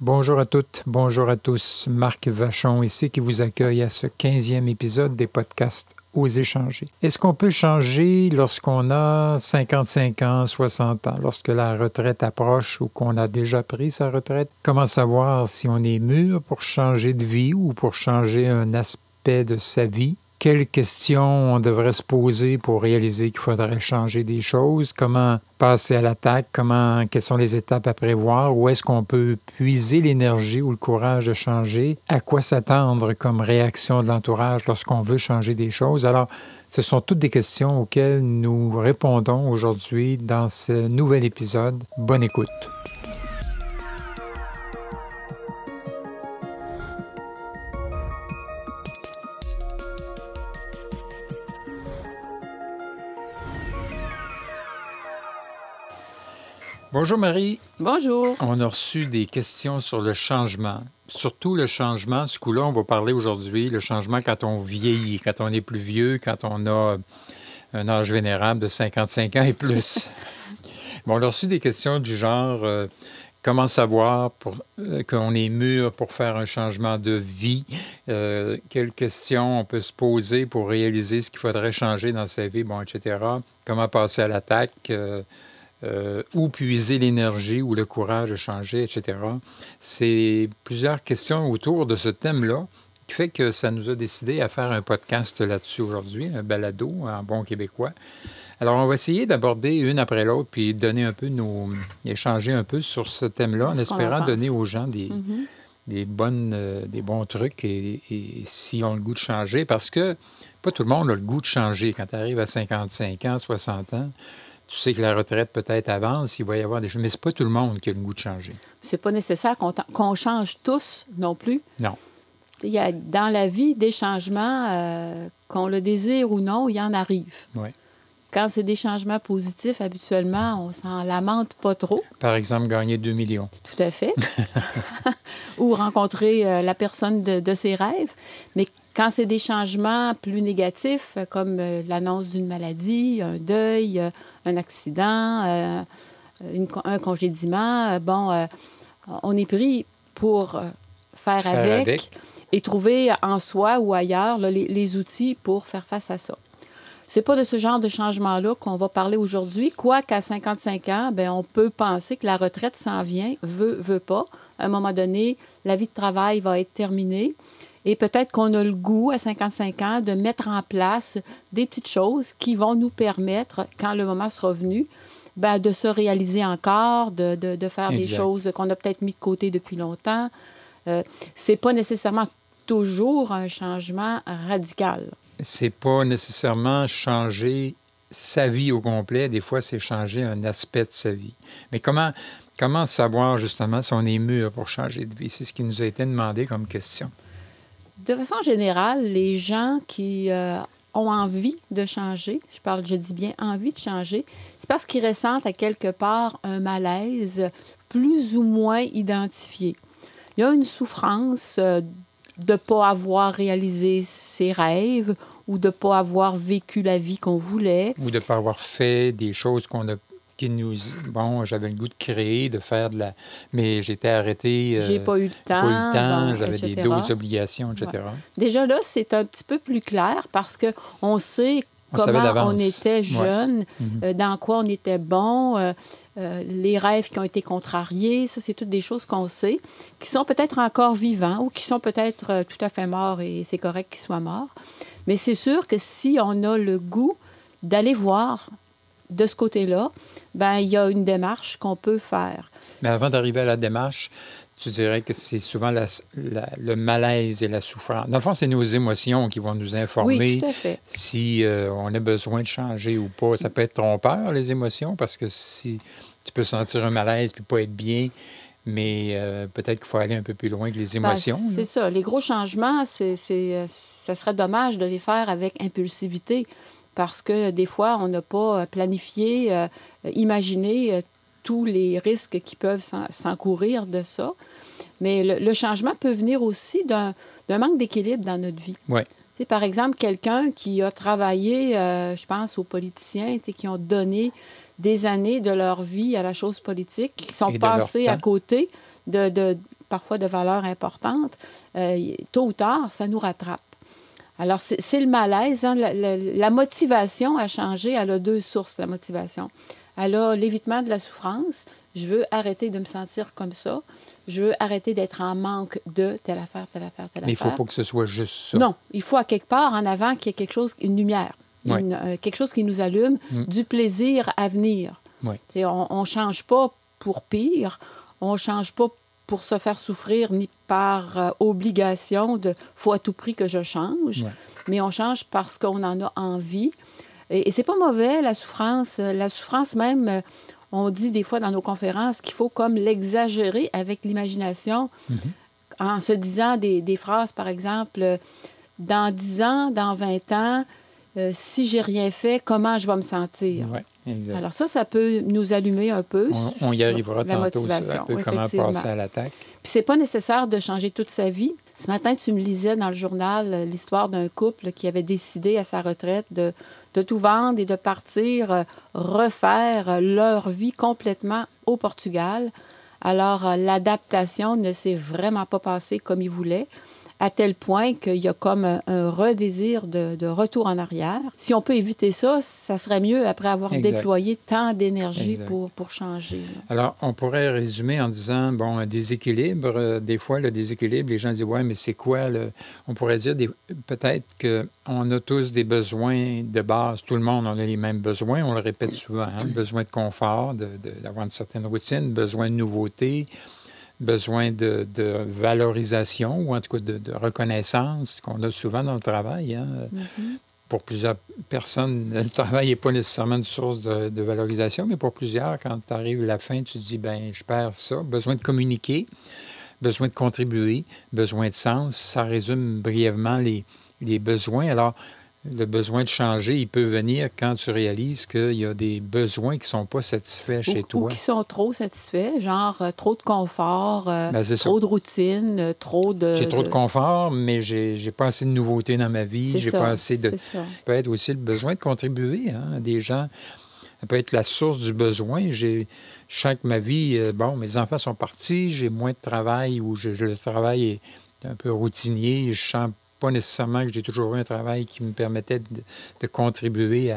Bonjour à toutes, bonjour à tous. Marc Vachon ici qui vous accueille à ce 15e épisode des podcasts Oser changer. Est-ce qu'on peut changer lorsqu'on a 55 ans, 60 ans, lorsque la retraite approche ou qu'on a déjà pris sa retraite? Comment savoir si on est mûr pour changer de vie ou pour changer un aspect de sa vie? Quelles questions on devrait se poser pour réaliser qu'il faudrait changer des choses, comment passer à l'attaque, comment, quelles sont les étapes à prévoir, où est-ce qu'on peut puiser l'énergie ou le courage de changer, à quoi s'attendre comme réaction de l'entourage lorsqu'on veut changer des choses? Alors, ce sont toutes des questions auxquelles nous répondons aujourd'hui dans ce nouvel épisode. Bonne écoute. Bonjour Marie. Bonjour. On a reçu des questions sur le changement. Surtout le changement, ce coup-là, on va parler aujourd'hui, le changement quand on vieillit, quand on est plus vieux, quand on a un âge vénérable de 55 ans et plus. bon, on a reçu des questions du genre euh, comment savoir euh, qu'on est mûr pour faire un changement de vie, euh, quelles questions on peut se poser pour réaliser ce qu'il faudrait changer dans sa vie, bon, etc. Comment passer à l'attaque? Euh, où puiser l'énergie ou le courage de changer, etc. C'est plusieurs questions autour de ce thème-là qui fait que ça nous a décidé à faire un podcast là-dessus aujourd'hui, un balado en bon québécois. Alors, on va essayer d'aborder une après l'autre, puis donner un peu nos. échanger un peu sur ce thème-là, en espérant donner aux gens des, mm-hmm. des, bonnes, euh, des bons trucs et, et si on le goût de changer, parce que pas tout le monde a le goût de changer. Quand tu arrives à 55 ans, 60 ans, tu sais que la retraite peut-être avance, il va y avoir des choses. Mais c'est pas tout le monde qui a le goût de changer. C'est pas nécessaire qu'on change tous non plus. Non. Il y a dans la vie des changements, euh, qu'on le désire ou non, il y en arrive. Oui. Quand c'est des changements positifs, habituellement, on s'en lamente pas trop. Par exemple, gagner 2 millions. Tout à fait. ou rencontrer euh, la personne de, de, ses rêves. Mais quand c'est des changements plus négatifs, comme euh, l'annonce d'une maladie, un deuil, euh, un accident, euh, un congédiement, bon, on est pris pour faire, avec, et trouver en soi ou ailleurs les, outils pour faire face à ça. C'est pas de ce genre de changement-là qu'on va parler aujourd'hui, quoiqu'à 55 ans, ben on peut penser que la retraite s'en vient, veut, veut pas. À un moment donné, la vie de travail va être terminée. Et peut-être qu'on a le goût à 55 ans de mettre en place des petites choses qui vont nous permettre, quand le moment sera venu, ben, de se réaliser encore, de, de, faire des choses qu'on a peut-être mis de côté depuis longtemps. Euh, c'est pas nécessairement toujours un changement radical. C'est pas nécessairement changer sa vie au complet. Des fois, c'est changer un aspect de sa vie. Mais comment, comment savoir justement si on est mûr pour changer de vie? C'est ce qui nous a été demandé comme question. De façon générale, les gens qui euh, ont envie de changer, je parle, je dis bien envie de changer, c'est parce qu'ils ressentent à quelque part un malaise plus ou moins identifié. Il y a une souffrance euh, de ne pas avoir réalisé ses rêves ou de ne pas avoir vécu la vie qu'on voulait. Ou de ne pas avoir fait des choses qu'on a qui nous. Bon, j'avais le goût de créer, de faire de la. Mais j'étais arrêté. Euh, J'ai pas eu le temps. Pas eu le temps, j'avais d'autres obligations, etc. Déjà là, c'est un petit peu plus clair parce qu'on sait comment on était jeune, mhm. euh, dans quoi on était bon, euh, les rêves qui ont été contrariés, ça, c'est toutes des choses qu'on sait, qui sont peut-être encore vivants ou qui sont peut-être tout à fait morts et c'est correct qu'ils soient morts. Mais c'est sûr que si on a le goût d'aller voir de ce côté-là, ben il y a une démarche qu'on peut faire. Mais avant d'arriver à la démarche, tu dirais que c'est souvent le malaise et la souffrance. Dans le fond, c'est nos émotions qui vont nous informer si euh, on a besoin de changer ou pas. Ça peut être trompeur, les émotions, parce que si tu peux sentir un malaise puis pas être bien, mais euh, peut-être qu'il faut aller un peu plus loin que les ben, émotions. c'est ça. Les gros changements, c'est, euh, ça serait dommage de les faire avec impulsivité parce que des fois, on n'a pas euh, planifié, euh, imaginé euh, tous les risques qui peuvent s'encourir de ça. Mais le, changement peut venir aussi d'un manque d'équilibre dans notre vie. Ouais. Par exemple, quelqu'un qui a travaillé, je pense aux politiciens, qui ont donné des années de leur vie à la chose politique, qui sont passés à côté de, parfois de valeur importante, euh, tôt ou tard, ça nous rattrape. Alors, c'est le malaise. Hein. La, motivation a changé. Elle a deux sources, la motivation. Elle a l'évitement de la souffrance. Je veux arrêter de me sentir comme ça. Je veux arrêter d'être en manque de telle affaire, telle affaire, telle affaire. Mais il ne faut pas que ce soit juste ça. Non, il faut à quelque part en avant qu'il y ait quelque chose, une lumière, euh, quelque chose qui nous allume, mm. du plaisir à venir. Et on ne change pas pour pire, on ne change pas pour se faire souffrir ni par euh, obligation de faut à tout prix que je change, mais on change parce qu'on en a envie. Et, et c'est pas mauvais, la souffrance. La souffrance même, euh, on dit des fois dans nos conférences qu'il faut comme l'exagérer avec l'imagination mm-hmm. en se disant des, des, phrases, par exemple, dans 10 ans, dans 20 ans, euh, si j'ai rien fait, comment je vais me sentir? Oui, exact. Alors ça, ça peut nous allumer un peu. On, y arrivera tantôt un peu comment passer à l'attaque. Puis c'est pas nécessaire de changer toute sa vie. Ce matin, tu me lisais dans le journal euh, l'histoire d'un couple qui avait décidé à sa retraite de, de tout vendre et de partir euh, refaire leur vie complètement au Portugal. Alors, l'adaptation ne s'est vraiment pas passée comme ils voulaient à tel point qu'il y a comme un, redésir de, retour en arrière. Si on peut éviter ça, ça serait mieux après avoir déployé tant d'énergie pour, pour changer. Alors, on pourrait résumer en disant, bon, un déséquilibre, euh, des fois, le déséquilibre, les gens disent, ouais, mais c'est quoi le... On pourrait dire peut-être qu'on a tous des besoins de base, tout le monde en a les mêmes besoins, on le répète souvent, hein, besoin de confort, d'avoir une certaine routine, besoin de nouveauté, besoin de, valorisation ou en tout cas de, reconnaissance qu'on a souvent dans le travail. Hein. Mm-hmm. Pour plusieurs personnes, le travail n'est pas nécessairement une source de, valorisation, mais pour plusieurs, quand tu arrives à la fin, tu te dis, ben je perds ça. Besoin de communiquer, besoin de contribuer, besoin de sens. Ça résume brièvement les, les besoins. Alors, le besoin de changer, il peut venir quand tu réalises qu'il y a des besoins qui ne sont pas satisfaits chez toi. Ou qui sont trop satisfaits, genre euh, trop de confort, euh, ben, trop de routine, euh, trop de... J'ai trop de, confort, mais j'ai pas assez de nouveautés dans ma vie. J'ai pas assez de... Ça. peut être aussi le besoin de contribuer. Hein, des gens, ça peut être la source du besoin. J'ai chaque ma vie, bon, mes enfants sont partis, j'ai moins de travail ou je, le travail est un peu routinier, je sens pas nécessairement que j'ai toujours eu un travail qui me permettait de, contribuer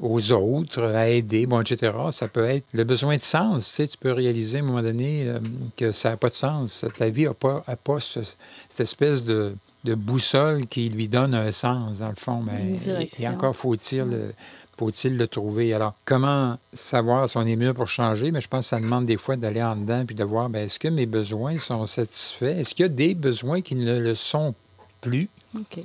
aux autres, à aider, bon, etc. Ça peut être le besoin de sens. Tu, sais, tu peux réaliser à un moment donné euh, que ça n'a pas de sens. Ta vie n'a pas, pas cette espèce de, boussole qui lui donne un sens, dans le fond. Mais, et encore faut-il le, faut-il le trouver. Alors, comment savoir si on est mieux pour changer? Mais je pense que ça demande des fois d'aller en dedans puis de voir, ben, est-ce que mes besoins sont satisfaits? Est-ce qu'il y a des besoins qui ne le sont plus. OK.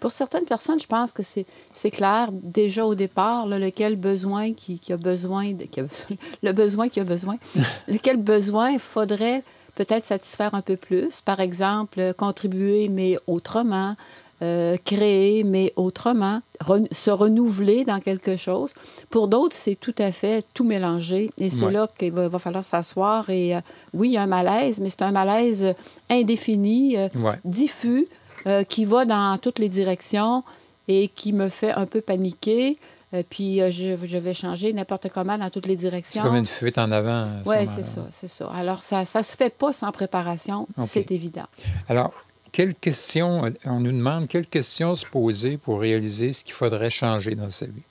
Pour certaines personnes, je pense que c'est clair déjà au départ lequel besoin qui, a besoin, de, le besoin qui a besoin, lequel besoin faudrait peut-être satisfaire un peu plus? Par exemple, contribuer mais autrement, euh, créer mais autrement, se renouveler dans quelque chose. Pour d'autres, c'est tout à fait tout mélanger. Et c'est là qu'il va, falloir s'asseoir. Et euh, oui, il y a un malaise, mais c'est un malaise indéfini, euh, diffus. Euh, qui va dans toutes les directions et qui me fait un peu paniquer. Euh, puis euh, je, je, vais changer n'importe comment dans toutes les directions. C'est comme une fuite en avant. Oui, c'est ça, c'est ça. Alors, ça ne se fait pas sans préparation, c'est évident. Alors, quelles questions, on nous demande quelles questions se poser pour réaliser ce qu'il faudrait changer dans sa vie?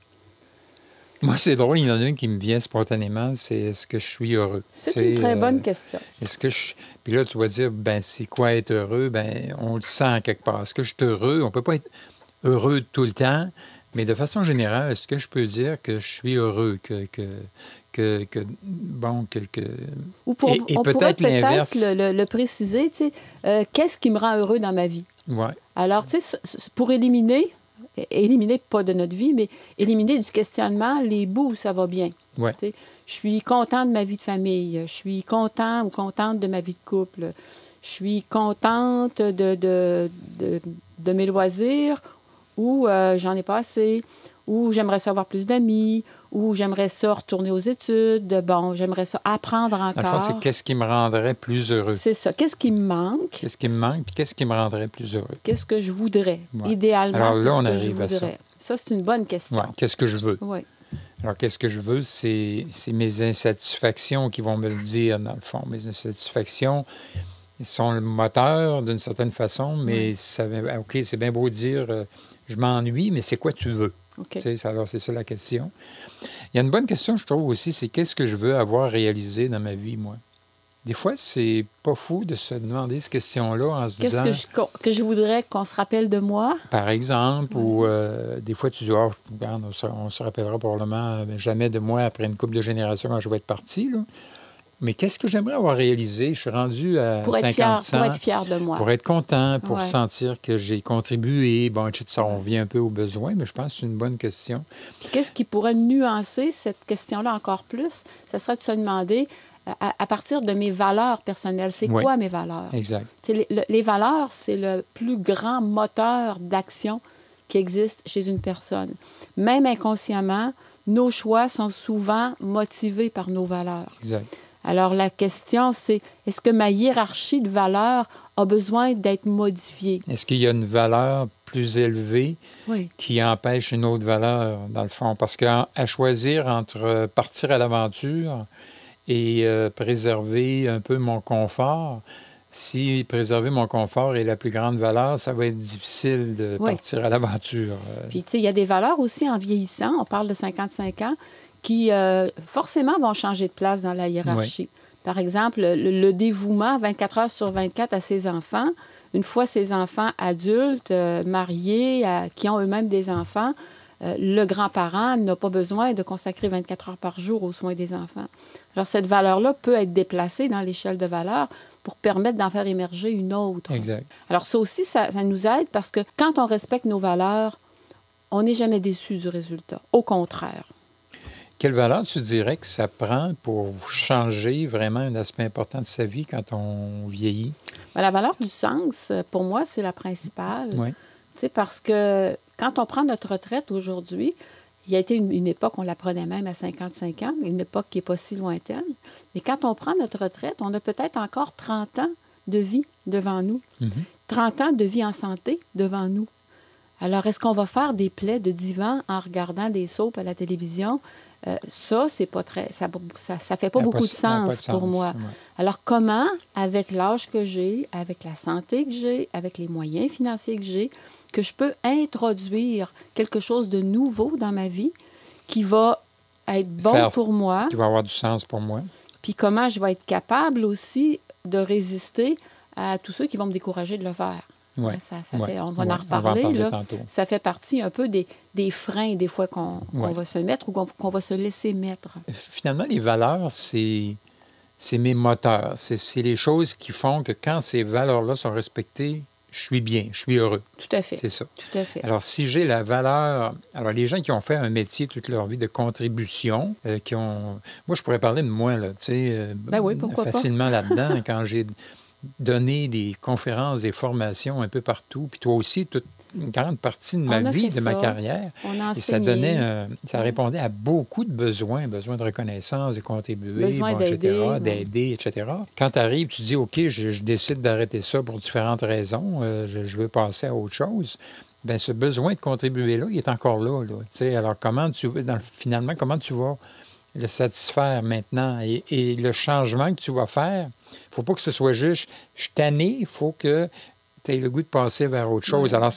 Moi, c'est drôle, il y en a une qui me vient spontanément, c'est est-ce que je suis heureux? C'est une très bonne question. Est-ce que je... Puis là, tu vas dire, ben c'est quoi être heureux? Ben on le sent quelque part. Est-ce que je suis heureux? On peut pas être heureux tout le temps, mais de façon générale, est-ce que je peux dire que je suis heureux, que, que, que, bon, que, Ou pour, et, on peut-être le, le, préciser, tu sais, euh, qu'est-ce qui me rend heureux dans ma vie? Ouais. Alors, tu sais, pour éliminer, éliminer pas de notre vie, mais éliminer du questionnement les bouts où ça va bien. Ouais. Je suis content de ma vie de famille, je suis content ou contente de ma vie de couple, je suis contente de, de, de, mes loisirs ou euh, j'en ai pas assez, ou j'aimerais savoir plus d'amis, ou j'aimerais ça retourner aux études, bon, j'aimerais ça apprendre encore. c'est qu'est-ce qui me rendrait plus heureux? C'est ça. Qu'est-ce qui me manque? Qu'est-ce qui me manque, puis qu'est-ce qui me rendrait plus heureux? Qu'est-ce que je voudrais, idéalement? Alors là, on arrive à ça. Ça, c'est une bonne question. Qu'est-ce que je veux? Oui. Alors, qu'est-ce que je veux? C'est mes insatisfactions qui vont me le dire, dans le fond. Mes insatisfactions, sont le moteur d'une certaine façon, mais ça, OK, c'est bien beau dire euh, je m'ennuie, mais c'est quoi tu veux? Alors, c'est ça la question. Il y a une bonne question, je trouve aussi, c'est qu'est-ce que je veux avoir réalisé dans ma vie, moi? Des fois, c'est pas fou de se demander cette question-là en se Qu'est-ce disant, que je, qu'on- que je voudrais qu'on se rappelle de moi? par exemple, ou euh, des fois, tu dis, regarde, on se, on se rappellera probablement jamais de moi après une couple de générations quand je vais être parti. là. Mais qu'est-ce que j'aimerais avoir réalisé? Je suis rendu à Pour être, 50 fier, ans. pour être fier de moi. Pour être content, pour Ouais. sentir que j'ai contribué. Bon, etc. Ça, on revient un peu aux besoins, mais je pense que c'est une bonne question. Qu'est-ce qui pourrait nuancer cette question-là encore plus? Ce serait de se demander, euh, à, à partir de mes valeurs personnelles, c'est Oui. quoi mes valeurs? Exact. Les, le- les valeurs, c'est le plus grand moteur d'action qui existe chez une personne. Même inconsciemment, nos choix sont souvent motivés par nos valeurs. Exact. Alors la question, c'est est-ce que ma hiérarchie de valeurs a besoin d'être modifiée? Est-ce qu'il y a une valeur plus élevée Oui. qui empêche une autre valeur, dans le fond? Parce qu'à choisir entre partir à l'aventure et euh, préserver un peu mon confort, si préserver mon confort est la plus grande valeur, ça va être difficile de Oui. partir à l'aventure. Puis, tu sais, il y a des valeurs aussi en vieillissant, on parle de 55 ans, qui euh, forcément vont changer de place dans la hiérarchie. Par exemple, le, le dévouement 24 heures sur 24 à ses enfants. Une fois ses enfants adultes, euh, mariés, à- qui ont eux-mêmes des enfants, euh, le grand-parent n'a pas besoin de consacrer 24 heures par jour aux soins des enfants. Alors, cette valeur-là peut être déplacée dans l'échelle de valeur pour permettre d'en faire émerger une autre. Exact. Alors ça aussi, ça, ça nous aide parce que quand on respecte nos valeurs, on n'est jamais déçu du résultat. Au contraire. Quelle valeur tu dirais que ça prend pour changer vraiment un aspect important de sa vie quand on vieillit? Ben, la valeur du sens, euh, pour moi, c'est la principale. Oui. Tu sais, parce que quand on prend notre retraite aujourd'hui, il y a été une, une époque, on la prenait même à 55 ans, une époque qui n'est pas si lointaine. Mais quand on prend notre retraite, on a peut-être encore 30 ans de vie devant nous. 30 ans de vie en santé devant nous. Alors, est-ce qu'on va faire des plaies de divan en regardant des soaps à la télévision? Euh, ça, c'est pas très. Ça, ça, ça fait pas beaucoup pas- de sens de pour sens, moi. ouais. Alors, comment, avec l'âge que j'ai, avec la santé que j'ai, avec les moyens financiers que j'ai, que je peux introduire quelque chose de nouveau dans ma vie qui va être bon Faire- pour moi, Qui va avoir du sens pour moi? puis comment je vais être capable aussi de résister à tous ceux qui vont me décourager de le faire? Ouais. Ça, ça Ouais. fait, on va Ouais. en va reparler. parler là. Ça fait partie un peu des, des freins, des fois, qu'on va se mettre ou qu'on va se laisser mettre. Finalement, les valeurs, c'est mes moteurs. C'est les choses qui font que quand ces valeurs-là sont respectées, je suis bien, je suis heureux. Tout à fait. C'est ça. Tout à fait. Alors, si j'ai la valeur. Alors, les gens qui ont fait un métier toute leur vie de contribution, euh, qui ont. Moi, je pourrais parler de moi, là, tu sais. euh, Ben oui, pourquoi pas. Facilement là-dedans, quand j'ai donné des conférences, des formations un peu partout, puis toi aussi, toute une grande partie de ma vie, de ma carrière. On a Et ça donnait, un- ça répondait à beaucoup de besoins, besoin de reconnaissance, de contribuer, Besoin bon, d'aider, etc., ouais. d'aider, etc. Quand tu arrives, tu dis, OK, je, je décide d'arrêter ça pour différentes raisons, euh, je, je veux passer à autre chose. Bien, ce besoin de contribuer-là, il est encore là. là. Alors, comment tu, dans- finalement, comment tu vas le satisfaire maintenant? Et, et le changement que tu vas faire, il ne faut pas que ce soit juste, je tanné, il faut que tu aies le goût de passer vers autre chose. Alors,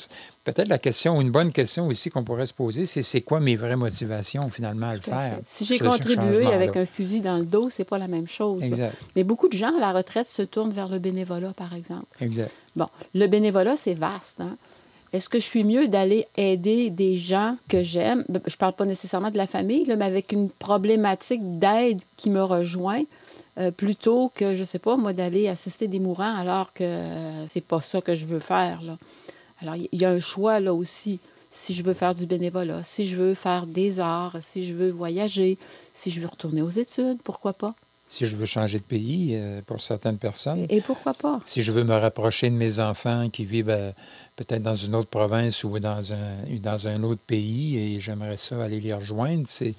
peut-être la question, une bonne question aussi qu'on pourrait se poser, c'est c'est quoi mes vraies motivations finalement à le faire? Si j'ai contribué avec un fusil dans le dos, c'est pas la même chose. Exact, Mais beaucoup de gens à la retraite se tournent vers le bénévolat, par exemple. exact. Bon, le bénévolat, c'est vaste. hein. Est-ce que je suis mieux d'aller aider des gens que j'aime? Ben, Je parle pas nécessairement de la famille, mais avec une problématique d'aide qui me rejoint, euh, plutôt que, je sais pas, moi, d'aller assister des mourants alors que c'est pas ça que je veux faire. Là. Alors, il y a un choix là aussi. Si je veux faire du bénévolat, si je veux faire des arts, si je veux voyager, si je veux retourner aux études, pourquoi pas? Si je veux changer de pays euh, pour certaines personnes, Et pourquoi pas? si je veux me rapprocher de mes enfants qui vivent euh, peut-être dans une autre province ou dans un, dans un autre pays et j'aimerais ça aller les rejoindre, c'est...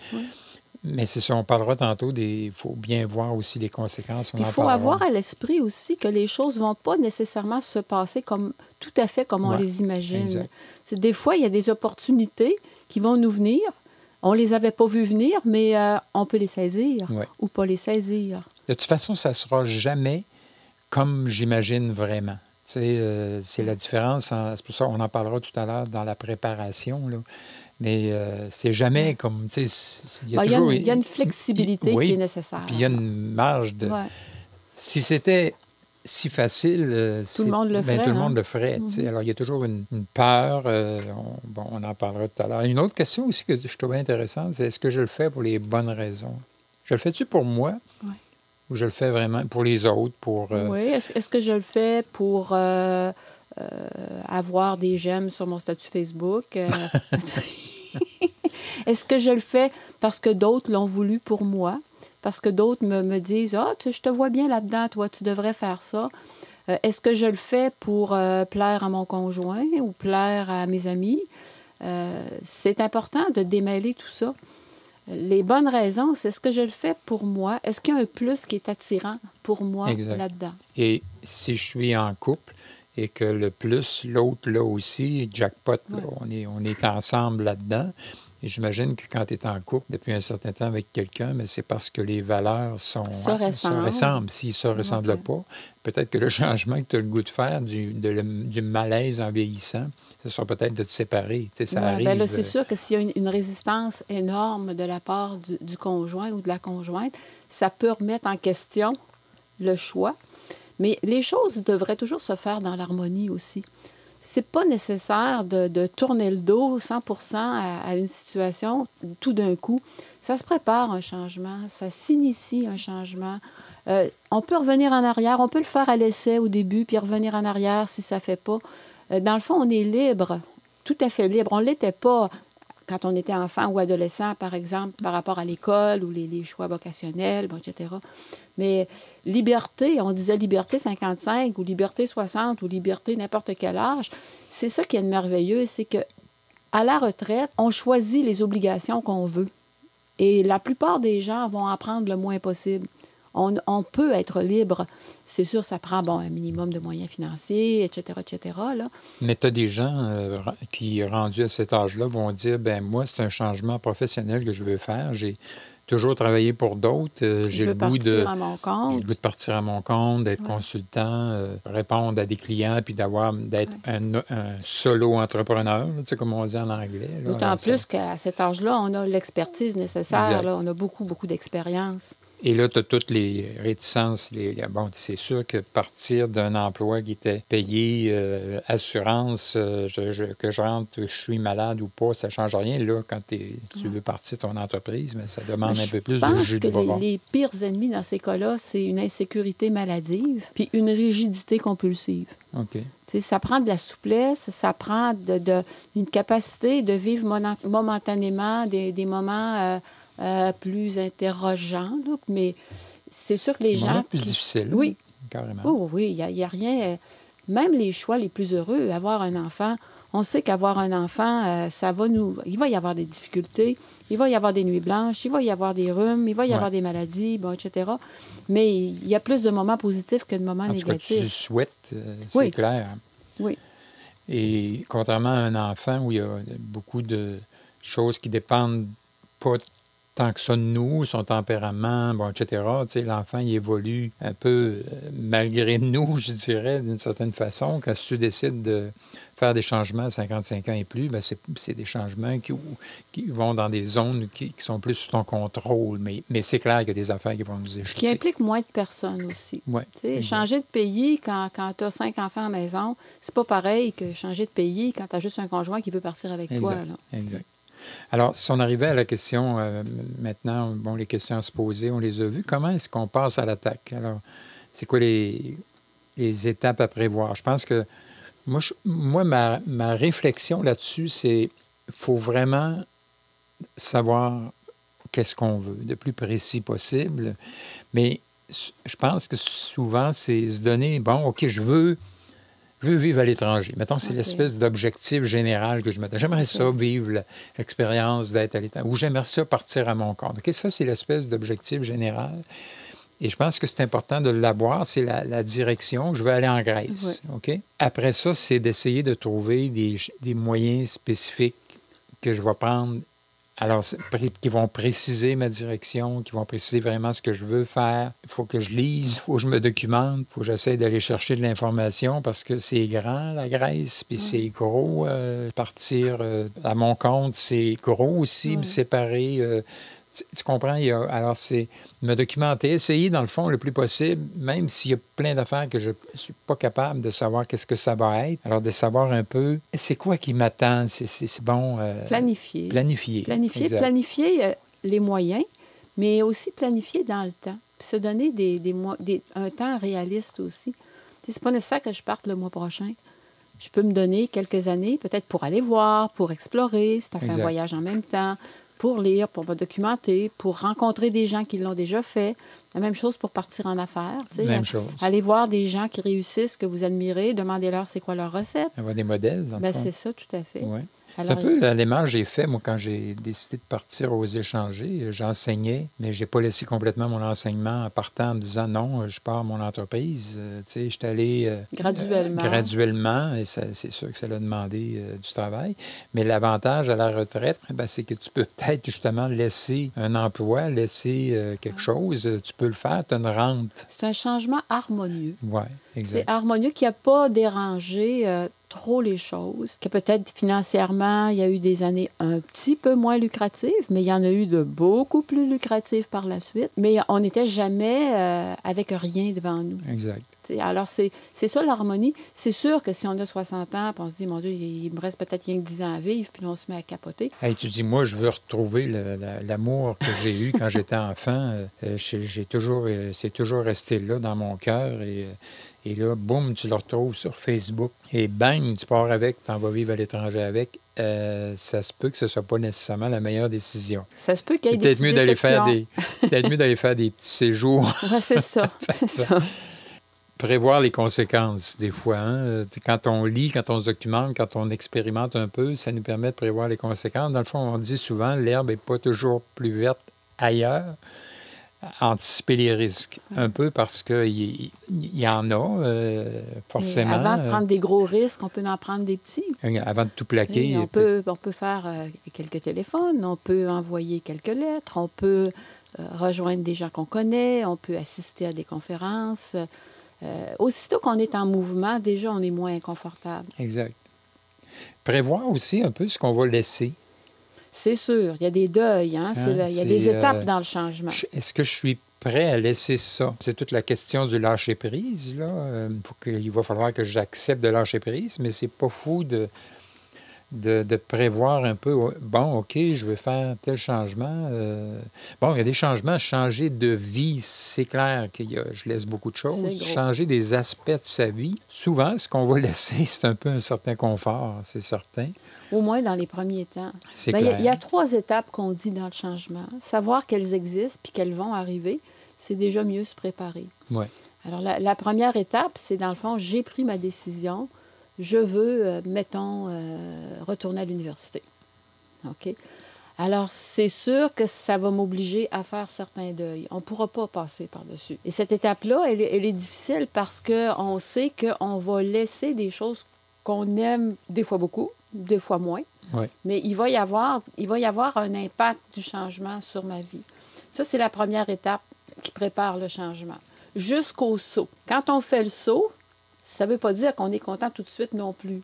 Mais c'est ça, on parlera tantôt des... Il faut bien voir aussi les conséquences. on Il faut avoir à l'esprit aussi que les choses vont pas nécessairement se passer comme tout à fait comme on les imagine. des fois il y a des opportunités qui vont nous venir. On les avait pas vues venir, mais euh, on peut les saisir Ouais. ou pas les saisir. De toute façon, ça ne sera jamais comme j'imagine vraiment. Tu sais, euh, c'est la différence. C'est pour ça qu'on en parlera tout à l'heure dans la préparation. Là. Mais euh, c'est jamais comme. Tu sais, il y, toujours... il y, a une flexibilité qui est nécessaire. Puis il y a une marge de. Si c'était si facile, euh, tout le monde le ben, ferait. tout le monde hein? le ferait. Mm-hmm. Alors, il y a toujours une, peur. on, bon, on en parlera tout à l'heure. Une autre question aussi que je trouvais intéressante, c'est est-ce que je le fais pour les bonnes raisons? Je le fais-tu pour moi? Ou je le fais vraiment pour les autres? Pour, euh, Oui. Est-ce, que je le fais pour euh, euh, avoir des j'aime sur mon statut Facebook? Est-ce que je le fais parce que d'autres l'ont voulu pour moi? Parce que d'autres me, me disent Ah, je te vois bien là-dedans, toi, tu devrais faire ça. Est-ce que je le fais pour plaire à mon conjoint ou plaire à mes amis? c'est important de démêler tout ça les bonnes raisons, c'est ce que je le fais pour moi. Est-ce qu'il y a un plus qui est attirant pour moi là-dedans? Et si je suis en couple et que le plus, l'autre là aussi, jackpot, on, est, on est ensemble là-dedans. Et j'imagine que quand tu es en couple depuis un certain temps avec quelqu'un, mais c'est parce que les valeurs sont, se ressemblent. S'ils ne se ressemblent pas, peut-être que le changement que tu as le goût de faire, du, du malaise en vieillissant, ce sera peut-être de te séparer. ça ben arrive. c'est sûr que s'il y a une, résistance énorme de la part du, conjoint ou de la conjointe, ça peut remettre en question le choix. Mais les choses devraient toujours se faire dans l'harmonie aussi. C'est pas nécessaire de, tourner le dos 100% à, une situation tout d'un coup. Ça se prépare un changement, ça s'initie un changement. Euh, on peut revenir en arrière, on peut le faire à l'essai au début, puis revenir en arrière si ça fait pas. Euh, dans le fond, on est libre, tout à fait libre. On l'était pas quand on était enfant ou adolescent, par exemple, par rapport à l'école ou les, choix vocationnels, etc. Mais liberté, on disait liberté 55 ou liberté 60 ou liberté n'importe quel âge, c'est ça qui est merveilleux, c'est que à la retraite, on choisit les obligations qu'on veut. Et la plupart des gens vont en prendre le moins possible on, peut être libre. C'est sûr, ça prend bon, un minimum de moyens financiers, etc., etc. Là. Mais tu as des gens euh, qui, rendus à cet âge-là, vont dire, ben moi, c'est un changement professionnel que je veux faire. J'ai toujours travaillé pour d'autres. Euh, j'ai le goût de à mon compte. J'ai le goût de partir à mon compte, d'être consultant, euh, répondre à des clients, puis d'avoir d'être un, solo entrepreneur, tu sais, comme on dit en anglais. D'autant plus qu'à cet âge-là, on a l'expertise nécessaire. Là, on a beaucoup, beaucoup d'expérience. Et là, tu as toutes les réticences. Les, bon, c'est sûr que partir d'un emploi qui était payé, euh, assurance, euh, que je rentre, je suis malade ou pas, ça ne change rien. Là, quand tu veux partir de ton entreprise, mais ça demande un peu plus de jus de les, les pires ennemis dans ces cas-là, c'est une insécurité maladive puis une rigidité compulsive. OK. ça prend de la souplesse, ça prend de, une capacité de vivre momentanément des, des moments... Euh, euh, plus interrogeant, mais c'est sûr que les gens... plus difficile. Oui. Carrément. Oh, oui, il n'y a, rien... Euh, même les choix les plus heureux, avoir un enfant, on sait qu'avoir un enfant, euh, ça va nous... Il va y avoir des difficultés, il va y avoir des nuits blanches, il va y avoir des rhumes, il va y avoir des maladies, bon, etc. Mais il y a plus de moments positifs que de moments en négatifs. que tu souhaites, c'est clair. Oui. Et contrairement à un enfant où il y a beaucoup de choses qui dépendent pas tant que ça de nous, son tempérament, bon, etc. L'enfant, il évolue un peu euh, malgré nous, je dirais, d'une certaine façon. Quand tu décides de faire des changements à 55 ans et plus, ben c'est des changements qui, qui, vont dans des zones qui, sont plus sous ton contrôle. Mais, mais c'est clair qu'il y a des affaires qui vont nous échapper. Qui implique moins de personnes aussi. Changer de pays quand, quand tu as cinq enfants à la maison, c'est pas pareil que changer de pays quand tu as juste un conjoint qui veut partir avec toi. Là. Exact. Alors, si on arrivait à la question, euh, maintenant, bon, les questions à se poser, on les a vues. Comment est-ce qu'on passe à l'attaque? Alors, c'est quoi les, les, étapes à prévoir? Je pense que moi, moi ma, ma réflexion là-dessus, c'est faut vraiment savoir qu'est-ce qu'on veut, le plus précis possible. Mais je pense que souvent, c'est se donner, bon, OK, je veux je veux vivre à l'étranger. Mettons, c'est l'espèce d'objectif général que je donne. J'aimerais ça vivre l'expérience d'être à l'étranger, ou j'aimerais ça partir à mon compte. OK, ça, c'est l'espèce d'objectif général. Et je pense que c'est important de l'avoir, c'est la, direction. Je veux aller en Grèce. OK? Après ça, c'est d'essayer de trouver des, des, moyens spécifiques que je vais prendre Alors, qui vont préciser ma direction, qui vont préciser vraiment ce que je veux faire. Il faut que je lise, il faut que je me documente, il faut que j'essaie d'aller chercher de l'information parce que c'est grand, la Grèce, puis c'est gros. Euh, partir euh, à mon compte, c'est gros aussi, me séparer. Euh, tu, comprends? alors, c'est me documenter, essayer, dans le fond, le plus possible, même s'il y a plein d'affaires que je ne suis pas capable de savoir qu'est-ce que ça va être. Alors, de savoir un peu, c'est quoi qui m'attend? C'est bon. Euh, planifier. Planifier. Planifier, planifier euh, les moyens, mais aussi planifier dans le temps. Puis se donner des, des, un temps réaliste aussi. C'est pas nécessaire que je parte le mois prochain. Je peux me donner quelques années, peut-être pour aller voir, pour explorer, si tu as fait un voyage en même temps, pour lire, pour me documenter, pour rencontrer des gens qui l'ont déjà fait. La même chose pour partir en affaires. Même chose. Aller voir des gens qui réussissent, que vous admirez, demandez-leur c'est quoi leur recette. Avoir des modèles. Ben, c'est ça, tout à fait. Ouais. C'est un peu l'élément que j'ai fait, moi, quand j'ai décidé de partir aux échangés. J'enseignais, mais j'ai pas laissé complètement mon enseignement en partant en me disant non, je pars à mon entreprise. Euh, tu sais, je suis allé. Euh, graduellement. Euh, graduellement, et c'est sûr que ça l'a demandé du travail. Mais l'avantage à la retraite, ben, c'est que tu peux peut-être justement laisser un emploi, laisser quelque chose. Tu peux le faire, tu as une rente. C'est un changement harmonieux. Oui, exact. C'est harmonieux qui n'a pas dérangé trop les choses, que peut-être financièrement, il y a eu des années un petit peu moins lucratives, mais il y en a eu de beaucoup plus lucratives par la suite. Mais on n'était jamais euh, avec rien devant nous. Exact. alors, c'est ça l'harmonie. C'est sûr que si on a 60 ans, puis on se dit, mon Dieu, il me reste peut-être rien que 10 ans à vivre, puis on se met à capoter. Hey, tu dis, moi, je veux retrouver l'amour que j'ai eu quand j'étais enfant. Euh, j'ai toujours, euh, c'est toujours resté là dans mon cœur. Et et là, boum, tu le retrouves sur Facebook. Et bang, tu pars avec, tu en vas vivre à l'étranger avec. Euh, ça se peut que ce ne soit pas nécessairement la meilleure décision. Ça se peut qu'il y ait des mieux d'aller faire des Peut-être mieux d'aller faire des petits séjours. c'est ça, c'est ça. Prévoir les conséquences, des fois. Hein. Quand on lit, quand on se documente, quand on expérimente un peu, ça nous permet de prévoir les conséquences. Dans le fond, on dit souvent, l'herbe n'est pas toujours plus verte ailleurs anticiper les risques un peu parce qu'il y, en a, euh, forcément. avant de euh, prendre des gros risques, on peut en prendre des petits. Avant de tout plaquer. on, peut, on peut faire euh, quelques téléphones, on peut envoyer quelques lettres, on peut rejoindre des gens qu'on connaît, on peut assister à des conférences. aussitôt qu'on est en mouvement, déjà, on est moins inconfortable. Exact. Prévoir aussi un peu ce qu'on va laisser. C'est sûr, il y a des deuils, hein? hein il y a des étapes euh, dans le changement. Est-ce que je suis prêt à laisser ça? C'est toute la question du lâcher-prise. Là. Euh, il va falloir que j'accepte de lâcher prise, mais c'est pas fou de, de, prévoir un peu, bon, OK, je vais faire tel changement. Euh, bon, il y a des changements, changer de vie, c'est clair que je laisse beaucoup de choses. Changer des aspects de sa vie. Souvent, ce qu'on va laisser, c'est un peu un certain confort, c'est certain. Au moins dans les premiers temps. Ben, il y, a trois étapes qu'on dit dans le changement. Savoir qu'elles existent puis qu'elles vont arriver, c'est déjà mieux se préparer. Ouais. Alors, la, première étape, c'est dans le fond, j'ai pris ma décision. Je veux, euh, mettons, euh, retourner à l'université. OK? Alors, c'est sûr que ça va m'obliger à faire certains deuils. On ne pourra pas passer par-dessus. Et cette étape-là, elle, elle, est difficile parce qu'on sait qu'on va laisser des choses qu'on aime des fois beaucoup, deux fois moins. Mais il va, y avoir, il va y avoir un impact du changement sur ma vie. Ça, c'est la première étape qui prépare le changement. Jusqu'au saut. Quand on fait le saut, ça ne veut pas dire qu'on est content tout de suite non plus.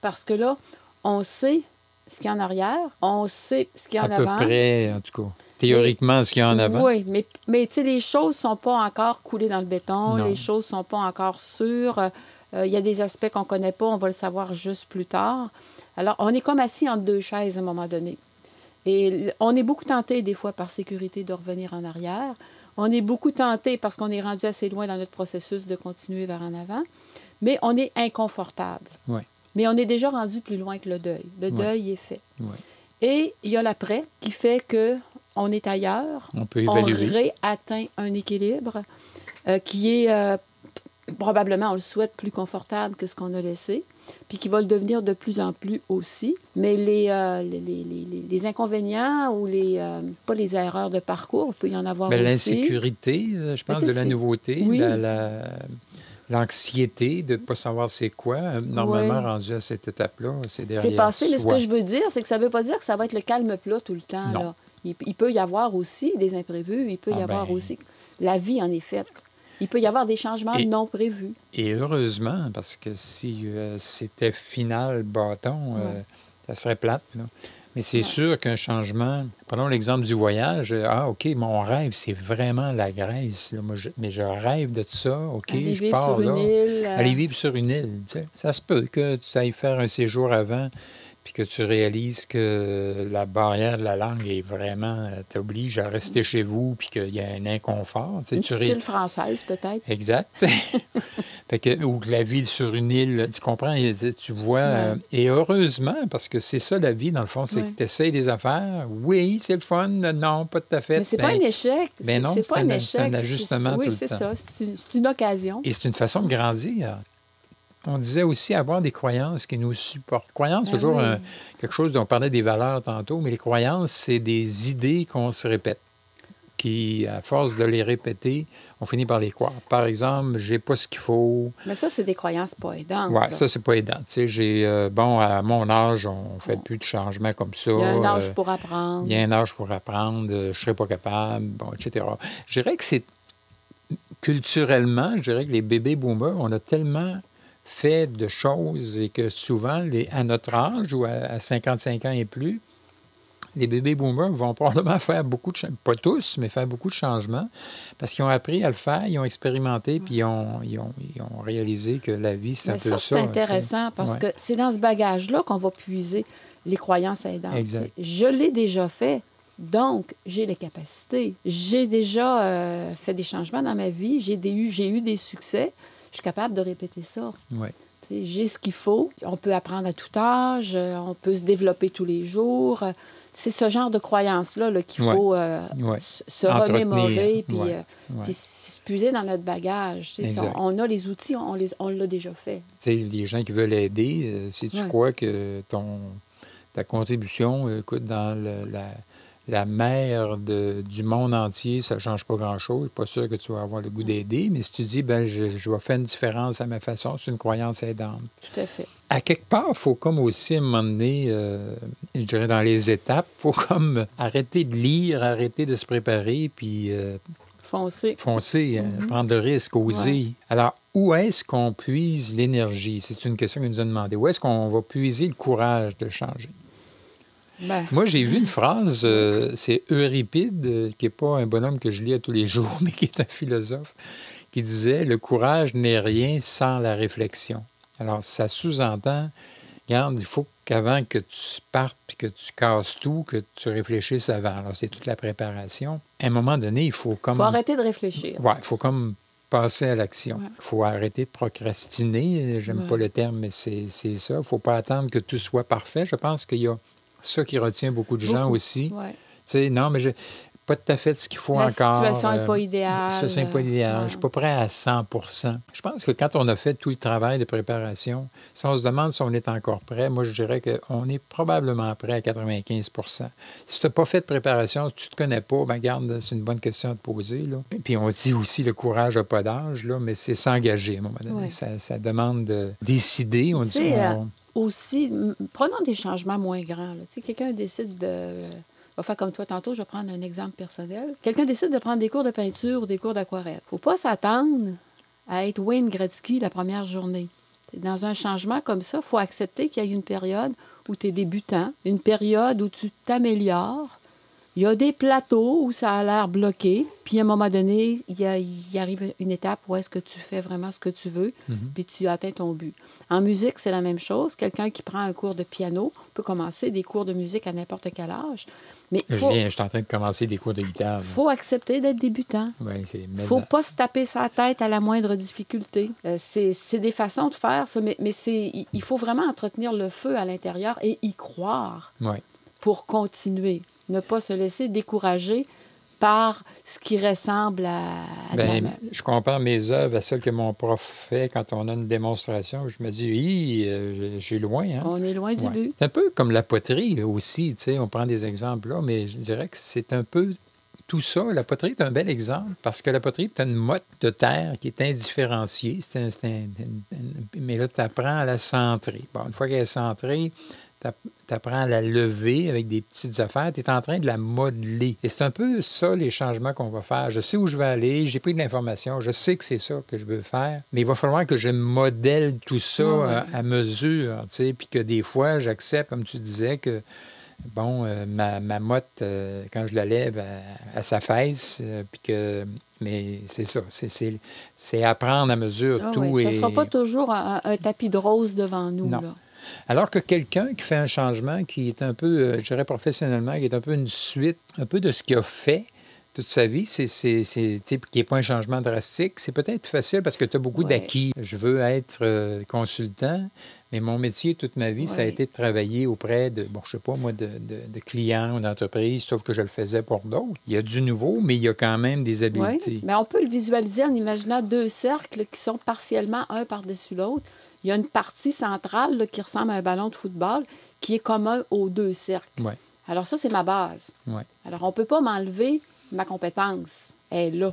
Parce que là, on sait ce qu'il y a en arrière, on sait ce qu'il y a en avant. À peu près, en tout cas. Théoriquement, ce qu'il y a en avant. Oui, mais, mais les choses ne sont pas encore coulées dans le béton, les choses ne sont pas encore sûres. Euh, il y a des aspects qu'on ne connaît pas, on va le savoir juste plus tard. Alors, on est comme assis entre deux chaises à un moment donné. Et on est beaucoup tenté, des fois, par sécurité, de revenir en arrière. On est beaucoup tenté parce qu'on est rendu assez loin dans notre processus de continuer vers en avant. Mais on est inconfortable. Mais on est déjà rendu plus loin que le deuil. Le deuil est fait. Et il y a l'après qui fait que on est ailleurs. On peut évaluer. On réatteint un équilibre euh, qui est euh, probablement, on le souhaite, plus confortable que ce qu'on a laissé puis qui va le devenir de plus en plus aussi. Mais les, euh, les, les, les, inconvénients ou les, euh, pas les erreurs de parcours, il peut y en avoir Mais aussi. L'insécurité, euh, je pense, de la nouveauté, la, l'anxiété de ne pas savoir c'est quoi. Normalement, rendu à cette étape-là, c'est derrière C'est passé, mais ce que je veux dire, c'est que ça ne veut pas dire que ça va être le calme plat tout le temps. Là. Il, peut y avoir aussi des imprévus, il peut y ah avoir ben. aussi... La vie en est faite. Il peut y avoir des changements non prévus. Et heureusement, parce que si euh, c'était final bâton, euh, ça serait plate. Mais c'est sûr qu'un changement, prenons l'exemple du voyage, euh, ah OK, mon rêve, c'est vraiment la Grèce. mais je rêve de ça, OK, je pars là. Île, Aller vivre sur une île. Ça se peut que tu ailles faire un séjour avant puis que tu réalises que la barrière de la langue est vraiment euh, t'oblige à rester chez vous, puis qu'il y a un inconfort. Une tu française, peut-être. Exact. fait que, ou que la vie sur une île, tu comprends, tu vois. Euh, et heureusement, parce que c'est ça la vie, dans le fond, c'est que tu essayes des affaires. Oui, c'est le fun. Non, pas tout à fait. Mais c'est pas ben, un échec. Ben non, c'est pas un, échec. C'est un ajustement oui, tout le temps. Oui, c'est ça. C'est une, une occasion. Et c'est une façon de grandir on disait aussi avoir des croyances qui nous supportent. Croyances, c'est ben toujours quelque chose dont on parlait des valeurs tantôt, mais les croyances, c'est des idées qu'on se répète, qui, à force de les répéter, on finit par les croire. Par exemple, j'ai pas ce qu'il faut. Mais ça, c'est des croyances pas aidantes. Oui, ça, c'est pas aidant. Tu sais, j'ai, euh, bon, à mon âge, on fait plus de changements comme ça. Il y a un âge euh, pour apprendre. Il y a un âge pour apprendre, euh, je serais pas capable, bon, etc. Je dirais que c'est culturellement, je dirais que les bébés boomers, on a tellement fait de choses et que souvent, les, à notre âge ou à, 55 ans et plus, les bébés boomers vont probablement faire beaucoup de pas tous, mais faire beaucoup de changements parce qu'ils ont appris à le faire, ils ont expérimenté, puis ils ont, ils ont, réalisé que la vie, c'est un peu ça. C'est intéressant parce que c'est dans ce bagage-là qu'on va puiser les croyances aidantes. Exact. Je l'ai déjà fait. Donc, j'ai les capacités. J'ai déjà euh, fait des changements dans ma vie. J'ai eu, eu des succès je suis capable de répéter ça. J'ai ce qu'il faut. On peut apprendre à tout âge, euh, on peut se développer tous les jours. C'est ce genre de croyance-là qu'il faut euh, se remémorer puis, euh, puiser dans notre bagage. on a les outils, on l'a on déjà fait. les gens qui veulent aider, si tu crois que ton, ta contribution, écoute, dans la la mère du monde entier, ça ne change pas grand-chose. Pas sûr que tu vas avoir le goût d'aider, mais si tu dis, ben, je, vais faire une différence à ma façon, c'est une croyance aidante. Tout à fait. À quelque part, il faut comme aussi, à un moment donné, euh, je dirais dans les étapes, il faut comme arrêter de lire, arrêter de se préparer, puis... Euh, foncer. Foncer, euh, mm-hmm. prendre le risque, oser. Alors, où est-ce qu'on puise l'énergie? C'est une question que nous a demandé. Où est-ce qu'on va puiser le courage de changer? Ben. Moi, j'ai vu une phrase, euh, c'est Euripide, euh, qui n'est pas un bonhomme que je lis à tous les jours, mais qui est un philosophe, qui disait Le courage n'est rien sans la réflexion. Alors, ça sous-entend, regarde, il faut qu'avant que tu partes puis que tu casses tout, que tu réfléchisses avant. Alors, c'est toute la préparation. À un moment donné, il faut comme. Il faut arrêter de réfléchir. Oui, il faut comme passer à l'action. Il faut arrêter de procrastiner. J'aime pas le terme, mais c'est ça. Il ne faut pas attendre que tout soit parfait. Je pense qu'il y a ça qui retient beaucoup de gens aussi. Tu sais, non, mais j'ai pas tout à fait ce qu'il faut encore. La situation n'est pas idéale. La situation n'est pas idéale. Je ne suis pas prêt à 100% Je pense que quand on a fait tout le travail de préparation, si on se demande si on est encore prêt, moi, je dirais qu'on est probablement prêt à 95% Si tu n'as pas fait de préparation, si tu ne te connais pas, ben garde, c'est une bonne question à te poser. Là. Puis on dit aussi le courage n'a pas d'âge, mais c'est s'engager à un moment donné. Ça, demande de décider. On dit, euh, aussi, prenons des changements moins grands. Quelqu'un décide de. On va faire comme toi tantôt, je vais prendre un exemple personnel. Quelqu'un décide de prendre des cours de peinture ou des cours d'aquarelle. Faut pas s'attendre à être Wayne Gretzky la première journée. Dans un changement comme ça, faut accepter qu'il y a une période où tu es débutant, une période où tu t'améliores, il y a des plateaux où ça a l'air bloqué, puis à un moment donné, il, y arrive une étape où est-ce que tu fais vraiment ce que tu veux, mhm. puis tu atteins ton but. En musique, c'est la même chose. Quelqu'un qui prend un cours de piano peut commencer des cours de musique à n'importe quel âge. Mais je viens, je suis en train de commencer des cours de guitare. Il faut accepter d'être débutant. Il ne faut pas se taper sa tête à la moindre difficulté. Euh, c'est des façons de faire ça, mais, mais il faut vraiment entretenir le feu à l'intérieur et y croire pour continuer ne pas se laisser décourager par ce qui ressemble à, ben, Je compare mes œuvres à celles que mon prof fait quand on a une démonstration. Je me dis, oui, euh, suis loin. Hein? On est loin du but. C'est un peu comme la poterie aussi. Tu sais, on prend des exemples là, mais je dirais que c'est un peu tout ça, la poterie est un bel exemple parce que la poterie, tu une motte de terre qui est indifférenciée. mais là, tu apprends à la centrer. Bon, une fois qu'elle est centrée, tu apprends à la lever avec des petites affaires. Tu es en train de la modeler. Et c'est un peu ça, les changements qu'on va faire. Je sais où je vais aller, j'ai pris de l'information, je sais que c'est ça que je veux faire, mais il va falloir que je modèle tout ça à, mesure, tu sais, puis que des fois, j'accepte, comme tu disais, que bon, euh, ma, ma, motte, euh, quand je la lève, à, sa fesse, euh, puis que. Mais c'est ça, c'est apprendre à mesure ah tout. ça ne sera pas toujours un, tapis de rose devant nous. Là. Alors que quelqu'un qui fait un changement qui est un peu, je dirais professionnellement, qui est un peu une suite, un peu de ce qu'il a fait toute sa vie, c'est, qui n'est pas un changement drastique, c'est peut-être plus facile parce que tu as beaucoup d'acquis. Je veux être consultant, mais mon métier toute ma vie, ça a été de travailler auprès de, bon, je sais pas moi, de, clients ou d'entreprises, sauf que je le faisais pour d'autres. Il y a du nouveau, mais il y a quand même des habiletés. Mais on peut le visualiser en imaginant deux cercles qui sont partiellement un par-dessus l'autre. Il y a une partie centrale qui ressemble à un ballon de football qui est commun aux deux cercles. Alors ça, c'est ma base. Alors on ne peut pas m'enlever ma compétence. Elle est là.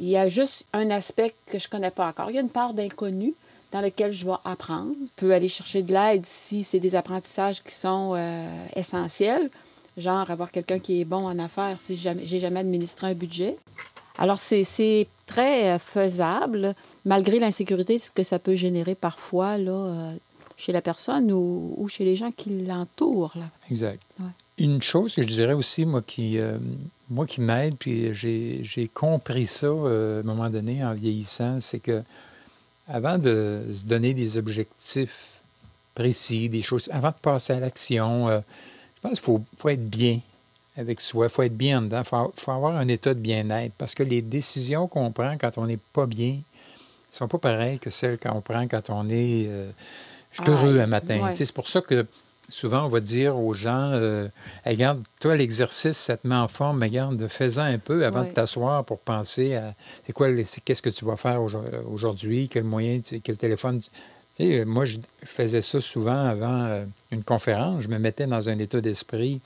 Il y a juste un aspect que je ne connais pas encore. Il y a une part d'inconnu dans lequel je vais apprendre. Je peux aller chercher de l'aide si c'est des apprentissages qui sont euh, essentiels, genre avoir quelqu'un qui est bon en affaires si j'ai jamais administré un budget. Alors, c'est très euh, faisable, malgré l'insécurité que ça peut générer parfois là, euh, chez la personne ou, chez les gens qui l'entourent. Exact. Une chose que je dirais aussi, moi qui, moi qui m'aide, puis j'ai compris ça à un moment donné en vieillissant, c'est que avant de se donner des objectifs précis, des choses, avant de passer à l'action, euh, je pense qu'il faut, faut, être bien avec soi, il faut être bien dedans, il faut, avoir un état de bien-être parce que les décisions qu'on prend quand on n'est pas bien ne sont pas pareilles que celles qu'on prend quand on est euh, heureux un matin. C'est pour ça que souvent, on va dire aux gens euh, Regarde, toi, l'exercice, ça te met en forme, mais regarde, fais-en un peu avant de t'asseoir pour penser à c'est quoi, qu'est-ce que tu vas faire aujourd'hui, quel moyen, quel téléphone. Tu sais, moi, je faisais ça souvent avant euh, une conférence. Je me mettais dans un état d'esprit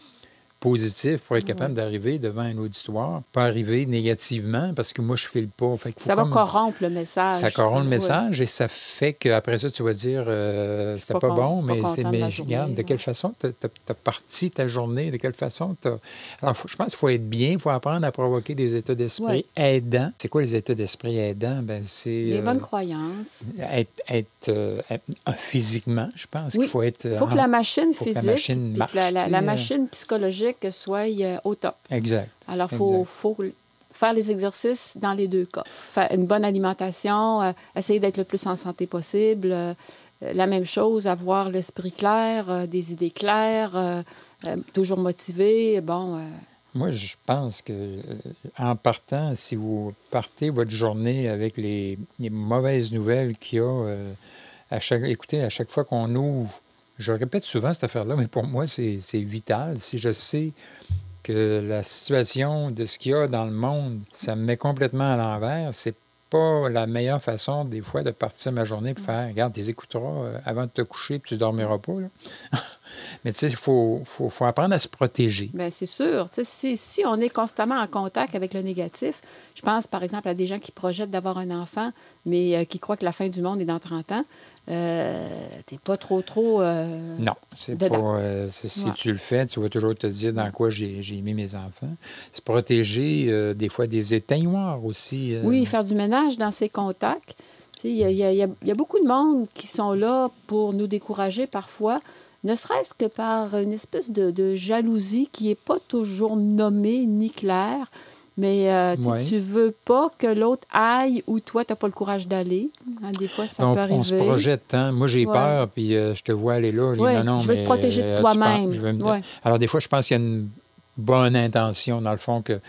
positif pour être capable d'arriver devant un auditoire, pas arriver négativement parce que moi, je file pas. Fait ça va corrompre le message. Ça corrompt le message et ça fait qu'après ça, tu vas dire euh, c'était pas, bon, mais, c'est, mais regarde, de quelle façon tu as, parti ta journée, de quelle façon tu Alors, je pense qu'il faut être bien, il faut apprendre à provoquer des états d'esprit aidants. C'est quoi les états d'esprit aidants? Ben, c'est, les bonnes euh, croyances. Être, être, euh, physiquement, je pense qu'il faut être. Il faut que la machine physique, la machine, la machine psychologique que soit euh, au top. Exact. Alors, il faut, faut, faire les exercices dans les deux cas. Faire une bonne alimentation, euh, essayer d'être le plus en santé possible. Euh, la même chose, avoir l'esprit clair, des idées claires, toujours motivé. Bon. Moi, je pense que en partant, si vous partez votre journée avec les, les mauvaises nouvelles qu'il y a, à chaque, écoutez, à chaque fois qu'on ouvre je répète souvent cette affaire-là, mais pour moi, c'est vital. Si je sais que la situation de ce qu'il y a dans le monde, ça me met complètement à l'envers, c'est pas la meilleure façon, des fois, de partir ma journée pour faire Regarde, tu écouteras euh, avant de te coucher, puis tu dormiras pas. Mais tu sais, il faut, apprendre à se protéger. Bien, c'est sûr. Si, si on est constamment en contact avec le négatif, je pense par exemple à des gens qui projettent d'avoir un enfant, mais euh, qui croient que la fin du monde est dans 30 ans. Euh, t'es pas trop, trop. Euh, non, c'est pas. Euh, si tu le fais, tu vas toujours te dire dans quoi j'ai mis mes enfants. Se protéger, des fois, des éteignoirs aussi. Oui, faire du ménage dans ses contacts. Il y, y, a beaucoup de monde qui sont là pour nous décourager parfois, ne serait-ce que par une espèce de, de jalousie qui n'est pas toujours nommée ni claire. Mais euh, tu veux pas que l'autre aille où toi, tu n'as pas le courage d'aller. Hein, des fois, ça peut arriver. On se projette, hein? Moi, j'ai peur, puis euh, je te vois aller là. Je, non, je veux te protéger de euh, toi-même. Alors, des fois, je pense qu'il y a une bonne intention, dans le fond, que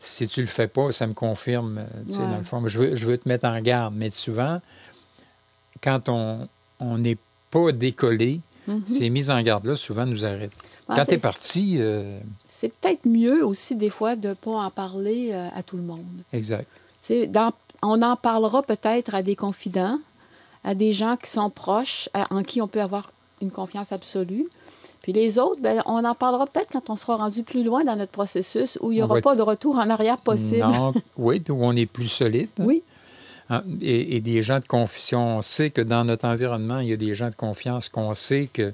si tu le fais pas, ça me confirme, tu sais, dans le fond. Je veux, je veux te mettre en garde. Mais souvent, quand on n'est pas décollé, mm-hmm. ces mises en garde-là, souvent, nous arrêtent. quand tu es parti c'est peut-être mieux aussi des fois de ne pas en parler euh, à tout le monde. Exact. Dans, on en parlera peut-être à des confidents, à des gens qui sont proches, en qui on peut avoir une confiance absolue. Puis les autres, ben, on en parlera peut-être quand on sera rendu plus loin dans notre processus où il n'y aura pas de retour en arrière possible. Non, oui, où on est plus solide. Oui, Ah, Et, et des gens de confiance. On sait que dans notre environnement, il y a des gens de confiance qu'on sait que,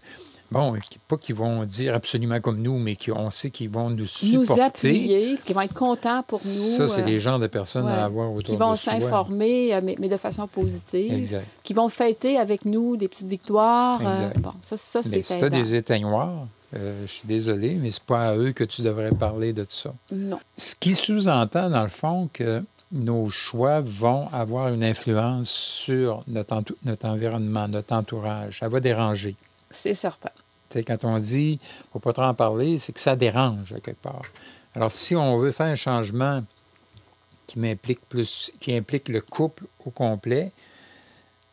bon, qui- pas qu'ils vont dire absolument comme nous, mais qu'on sait qu'ils vont nous nous supporter. appuyer, qui vont être contents pour nous. Ça, c'est euh, les genres de personnes ouais, à avoir autour qui vont de soi. s'informer, euh, mais, mais de façon positive. Exact. Qui vont fêter avec nous des petites victoires. euh, Exact. bon, ça, ça Mais c'est si tu as aidant. des éteignoirs, euh, je suis désolé, mais c'est pas à eux que tu devrais parler de ça. Non. Ce qui sous-entend, dans le fond, que nos choix vont avoir une influence sur notre, notre environnement, notre entourage. Ça va déranger. C'est certain. Quand on dit « faut pas trop en parler », c'est que ça dérange à quelque part. Alors, si on veut faire un changement qui m'implique plus, qui implique le couple au complet,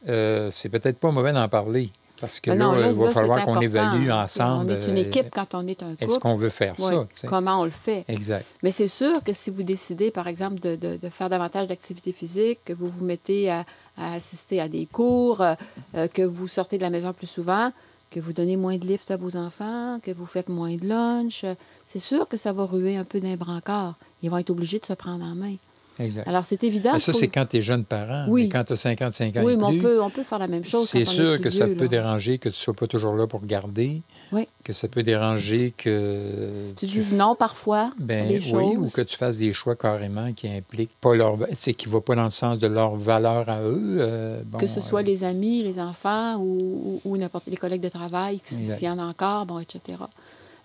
euh, c'est peut-être pas mauvais d'en parler. Parce que Ah là, non, là, il va là, falloir qu'on évalue ensemble. On est une euh, équipe quand on est un Est-ce couple. qu'on veut faire Ouais, ça? Comment on le fait? Exact. Mais c'est sûr que si vous décidez, par exemple, de, de- de faire davantage d'activité physique, que vous vous mettez à, à assister à des cours, euh, que vous sortez de la maison plus souvent, que vous donnez moins de lift à vos enfants, que vous faites moins de lunch, c'est sûr que ça va ruer un peu d'un brancard. Ils vont être obligés de se prendre en main. exact. Alors, c'est évident. Mais ça, faut- c'est quand tu es jeune parent. Oui. Mais quand tu as 55 ans Oui, et mais on peut, on peut faire la même chose. c'est est sûr plus que ça peut là. déranger que tu ne sois pas toujours là pour garder, Oui. que ça peut déranger que Tu dises non parfois Ben, les oui, ou que tu fasses des choix carrément qui impliquent pas leur, tu sais, qui ne vont pas dans le sens de leur valeur à eux. euh, bon, que ce soit euh, les amis, les enfants ou, ou, ou n'importe les collègues de travail, s'il y en a encore, bon, etc.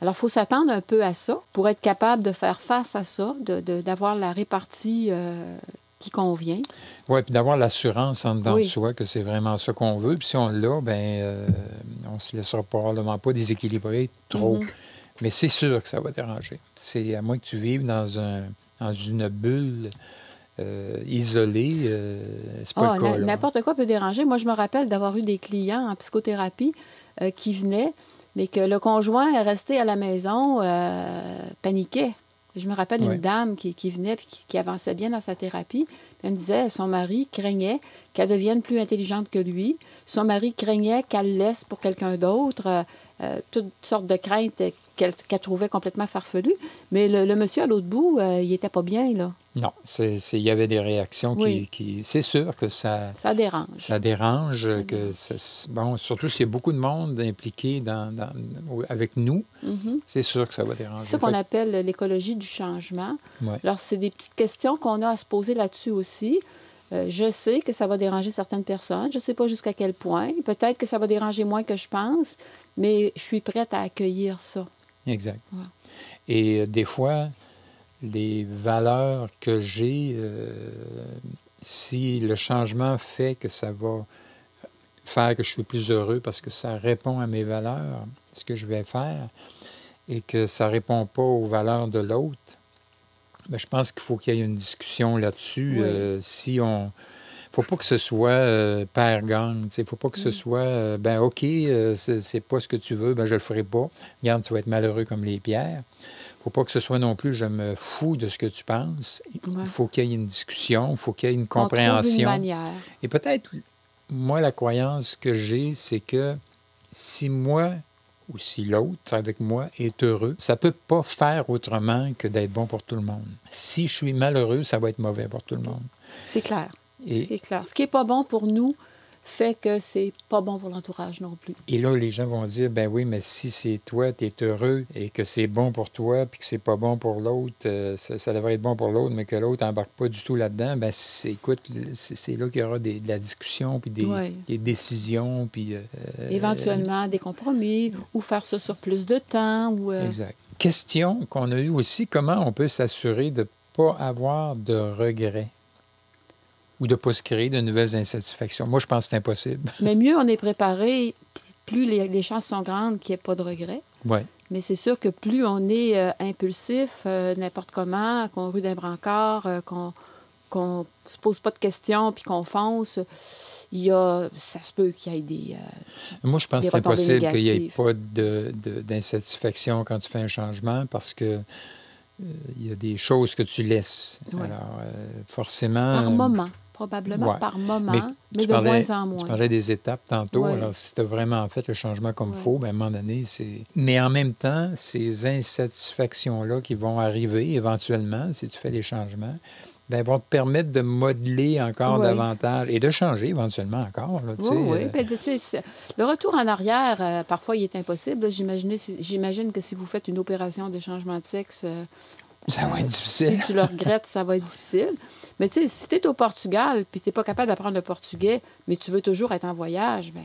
Alors, il faut s'attendre un peu à ça pour être capable de faire face à ça, de- de- d'avoir la répartie euh, qui convient. Oui, puis d'avoir l'assurance en dedans Oui. de soi que c'est vraiment ça qu'on veut. Puis si on l'a, ben, euh, on se laissera probablement pas déséquilibrer trop. Mhm. Mais c'est sûr que ça va déranger. C'est à moins que tu vives dans, un, dans une bulle euh, isolée, euh, c'est pas le cas. na- là. N'importe quoi peut déranger. Moi, je me rappelle d'avoir eu des clients en psychothérapie euh, qui venaient, mais que le conjoint est resté à la maison, paniquait. Je me rappelle Ouais. une dame qui, qui venait et qui, qui avançait bien dans sa thérapie. Elle me disait son mari craignait qu'elle devienne plus intelligente que lui. Son mari craignait qu'elle laisse pour quelqu'un d'autre. euh, euh, toutes sortes de craintes qu'elle qu'elle trouvait complètement farfelues. Mais le, le monsieur à l'autre bout, euh, il était pas bien, là. Non, il y avait des réactions qui- Oui. qui. C'est sûr que ça. Ça dérange. Ça dérange, Ça que ça- bon, surtout s'il y a beaucoup de monde impliqué dans, avec nous, Mhm. c'est sûr que ça va déranger. C'est ça qu'on appelle l'écologie du changement. Ouais. Alors, c'est des petites questions qu'on a à se poser là-dessus aussi. Euh, je sais que ça va déranger certaines personnes. Je ne sais pas jusqu'à quel point. Peut-être que ça va déranger moins que je pense, mais je suis prête à accueillir ça. Exact. Et euh, des fois, les valeurs que j'ai, euh, si le changement fait que ça va faire que je suis plus heureux parce que ça répond à mes valeurs, ce que je vais faire, et que ça ne répond pas aux valeurs de l'autre, ben, je pense qu'il faut qu'il y ait une discussion là-dessus. Oui. Euh, si on. Faut pas que ce soit euh, père-gang. Il ne faut pas que ce Mm. soit, euh, ben OK, euh, c'est pas ce que tu veux, ben je le ferai pas. Regarde, tu vas être malheureux comme les pierres. faut pas que ce soit non plus, je me fous de ce que tu penses. Ouais. Il faut qu'il y ait une discussion, il faut qu'il y ait une une compréhension. manière. Et peut-être, moi, la croyance que j'ai, c'est que si moi ou si l'autre avec moi est heureux, ça peut pas faire autrement que d'être bon pour tout le monde. Si je suis malheureux, ça va être mauvais pour tout le monde. C'est clair. Et- C'est clair. Ce qui n'est pas bon pour nous fait que c'est pas bon pour l'entourage non plus. Et là, les gens vont dire, ben oui, mais si c'est toi, tu es heureux et que c'est bon pour toi, puis que c'est pas bon pour l'autre, euh, ça, ça devrait être bon pour l'autre, mais que l'autre n'embarque pas du tout là-dedans, ben écoute, c'est, là qu'il y aura des- de la discussion, puis des, Ouais. des décisions, puis... euh, Éventuellement, des compromis ou faire ça sur plus de temps. Ou, euh, Exact. Question qu'on a eue aussi, comment on peut s'assurer de ne pas avoir de regrets? Ou de ne pas se créer de nouvelles insatisfactions? Moi, je pense que c'est impossible. Mais mieux on est préparé, plus les, les chances sont grandes qu'il n'y ait pas de regrets. Oui, Mais c'est sûr que plus on est euh, impulsif, euh, n'importe comment, qu'on rue d'un brancard, euh, qu'on qu'on se pose pas de questions puis qu'on fonce, il y a, ça se peut qu'il y ait des... euh, Moi, je pense que c'est impossible qu'il n'y ait pas de- de- d'insatisfaction quand tu fais un changement parce que il y a des choses que tu laisses. Ouais. Alors, forcément. par moment, probablement Ouais. par moment, Mais mais, tu de parlais- moins en Tu moins. parlais des étapes tantôt. Ouais. Alors, si tu as vraiment fait le changement comme il Ouais. faut, ben, à un moment donné, c'est. Mais en même temps, ces insatisfactions-là qui vont arriver éventuellement, si tu fais des changements, ben, vont te permettre de modeler encore davantage et de changer éventuellement encore. Là, tu Oui, oui. euh, Ben, tu le retour en arrière, euh, parfois, il est impossible. si- J'imagine que si vous faites une opération de changement de sexe, euh, ça va être euh, difficile. si tu le regrettes, ça va être difficile. Mais tu sais, si tu es au Portugal puis tu n'es pas capable d'apprendre le portugais, mais tu veux toujours être en voyage, ben,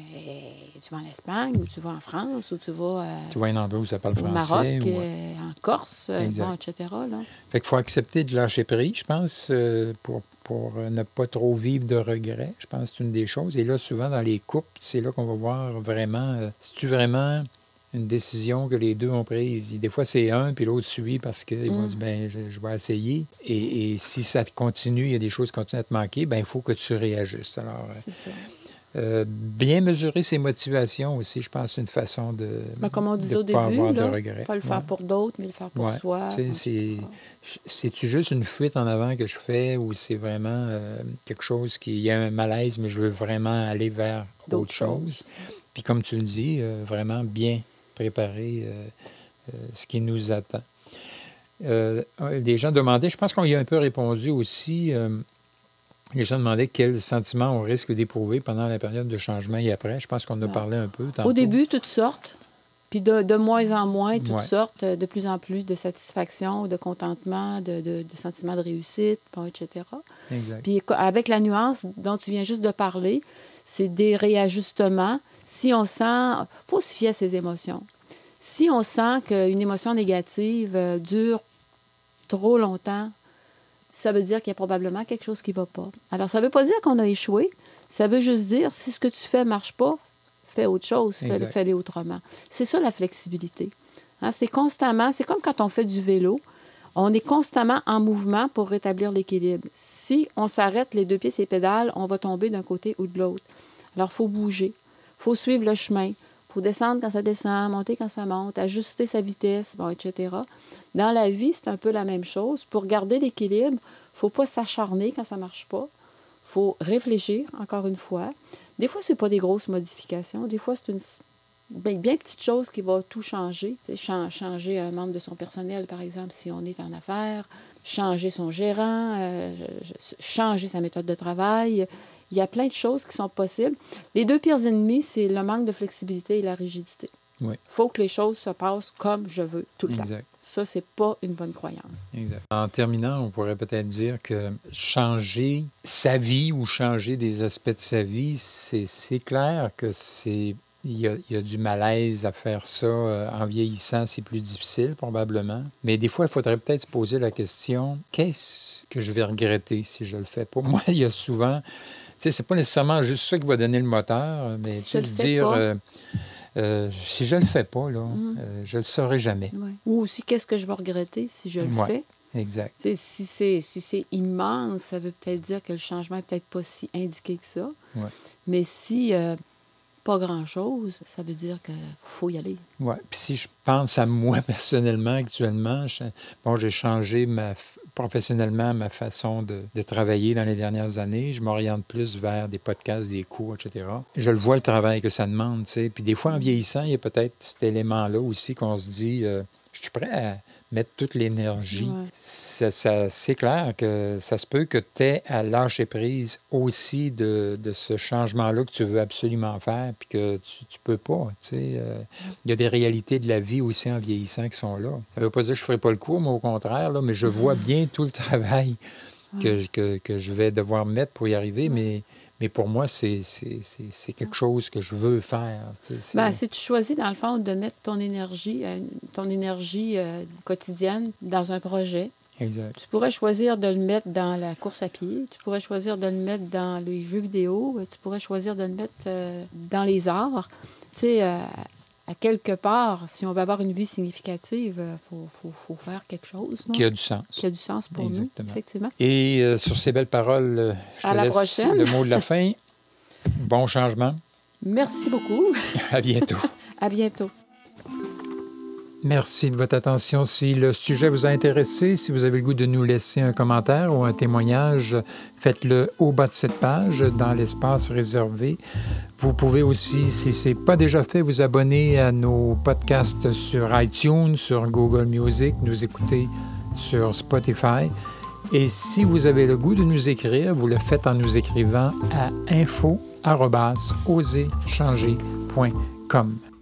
tu vas en Espagne ou tu vas en France ou tu vas euh, Tu vois un endroit où ça parle français. Maroc, ou- euh, en Corse, bon, etc. Là. Fait qu'il faut accepter de lâcher prise, je pense, euh, pour, pour ne pas trop vivre de regrets. Je pense que c'est une des choses. Et là, souvent, dans les couples, c'est là qu'on va voir vraiment, euh, c'est-tu vraiment une décision que les deux ont prise? Des fois, c'est un, puis l'autre suit parce qu'il va Mm. dire, ben, je, je vais essayer. Et, et si ça continue, il y a des choses qui continuent à te manquer, ben, il faut que tu réajustes. Alors, euh, C'est euh, bien mesurer ses motivations aussi, je pense, c'est une façon de Ben, comme on disait de au pas début, avoir là, de regrets. pas le faire Ouais. pour d'autres, mais le faire pour Ouais. soi. C'est- C'est-tu juste une fuite en avant que je fais ou c'est vraiment euh, quelque chose qui il y a un malaise, mais je veux vraiment aller vers D'autres autre chose? choses. Puis comme tu le dis, euh, vraiment bien préparer euh, euh, ce qui nous attend. Euh, les gens demandaient, je pense qu'on y a un peu répondu aussi, les gens demandaient quels sentiments on risque d'éprouver pendant la période de changement et après. Je pense qu'on en a Ouais. parlé un peu. tantôt. Au début, toutes sortes. Puis de, de moins en moins, toutes Ouais. sortes, de plus en plus de satisfaction, de contentement, de, de, de sentiment de réussite, bon, etc. Exact. Puis avec la nuance dont tu viens juste de parler, c'est des réajustements. Si on sent, faut se fier à ses émotions. Si on sent qu'une émotion négative euh, dure trop longtemps, ça veut dire qu'il y a probablement quelque chose qui ne va pas. Alors, ça ne veut pas dire qu'on a échoué. Ça veut juste dire, si ce que tu fais ne marche pas, fais autre chose, fais- fais-le autrement. C'est ça la flexibilité. Hein, c'est constamment, c'est comme quand on fait du vélo. On est constamment en mouvement pour rétablir l'équilibre. Si on s'arrête les deux pieds sur les pédales, on va tomber d'un côté ou de l'autre. Alors, il faut bouger. Faut suivre le chemin. Faut descendre quand ça descend, monter quand ça monte, ajuster sa vitesse, etc. Dans la vie, c'est un peu la même chose. Pour garder l'équilibre, faut pas s'acharner quand ça marche pas. Faut réfléchir, encore une fois. Des fois, ce n'est pas des grosses modifications. Des fois, c'est une bien, bien petite chose qui va tout changer. Changer un membre de son personnel, par exemple, si on est en affaires, changer son gérant, euh, changer sa méthode de travail. Il y a plein de choses qui sont possibles. Les deux pires ennemis, c'est le manque de flexibilité et la rigidité. Il Oui. faut que les choses se passent comme je veux tout le temps. Exact. Ça, c'est pas une bonne croyance. Exact. En terminant, on pourrait peut-être dire que changer sa vie ou changer des aspects de sa vie, c'est c'est clair que c'est il y, a, il y a du malaise à faire ça. euh, en vieillissant, c'est plus difficile probablement. Mais des fois, il faudrait peut-être se poser la question qu'est-ce que je vais regretter si je le fais? Pas Moi, il y a souvent, sais, c'est pas nécessairement juste ça qui va donner le moteur, mais Si tu dire pas. euh, euh, si je le fais pas là, euh, je le saurai jamais. Ou aussi, qu'est-ce que je vais regretter si je le Ouais. fais? Exact. Si c'est si c'est immense, ça veut peut-être dire que le changement n'est peut-être pas si indiqué que ça. Ouais. Mais si euh, pas grand-chose, ça veut dire qu'il faut y aller. Oui. Puis si je pense à moi personnellement, actuellement, bon, j'ai changé ma, professionnellement ma façon de, de travailler dans les dernières années. Je m'oriente plus vers des podcasts, des cours, etc. Je le vois le travail que ça demande, tu sais. Puis des fois, en vieillissant, il y a peut-être cet élément-là aussi qu'on se dit, euh, je suis prêt à mettre toute l'énergie. Ouais. Ça, ça- c'est clair que ça se peut que tu aies à lâcher prise aussi de, de ce changement-là que tu veux absolument faire, puis que tu ne peux pas. tu sais. Euh, Il y a des réalités de la vie aussi en vieillissant qui sont là. Ça ne veut pas dire que je ne ferai pas le cours, mais au contraire, là, mais je vois bien tout le travail que, que, que je vais devoir mettre pour y arriver, mais, mais pour moi, c'est quelque chose que je veux faire. Ben, si tu choisis, dans le fond, de mettre ton énergie, euh, ton énergie euh, quotidienne dans un projet, Exact. tu pourrais choisir de le mettre dans la course à pied, tu pourrais choisir de le mettre dans les jeux vidéo, euh, tu pourrais choisir de le mettre euh, dans les arts. Tu sais, euh, à quelque part, si on veut avoir une vie significative, il faut, faut- faut faire quelque chose non? Qui a du sens. qui a du sens pour Exactement. nous, effectivement. Et euh, sur ces belles paroles, euh, je À te la laisse prochaine. le mot de la fin. Bon changement. Merci beaucoup. À bientôt. À bientôt. Merci de votre attention. Si le sujet vous a intéressé, si vous avez le goût de nous laisser un commentaire ou un témoignage, faites-le au bas de cette page, dans l'espace réservé. Vous pouvez aussi, si ce n'est pas déjà fait, vous abonner à nos podcasts sur iTunes, sur Google Music, nous écouter sur Spotify. Et si vous avez le goût de nous écrire, vous le faites en nous écrivant à info.oserchanger.com.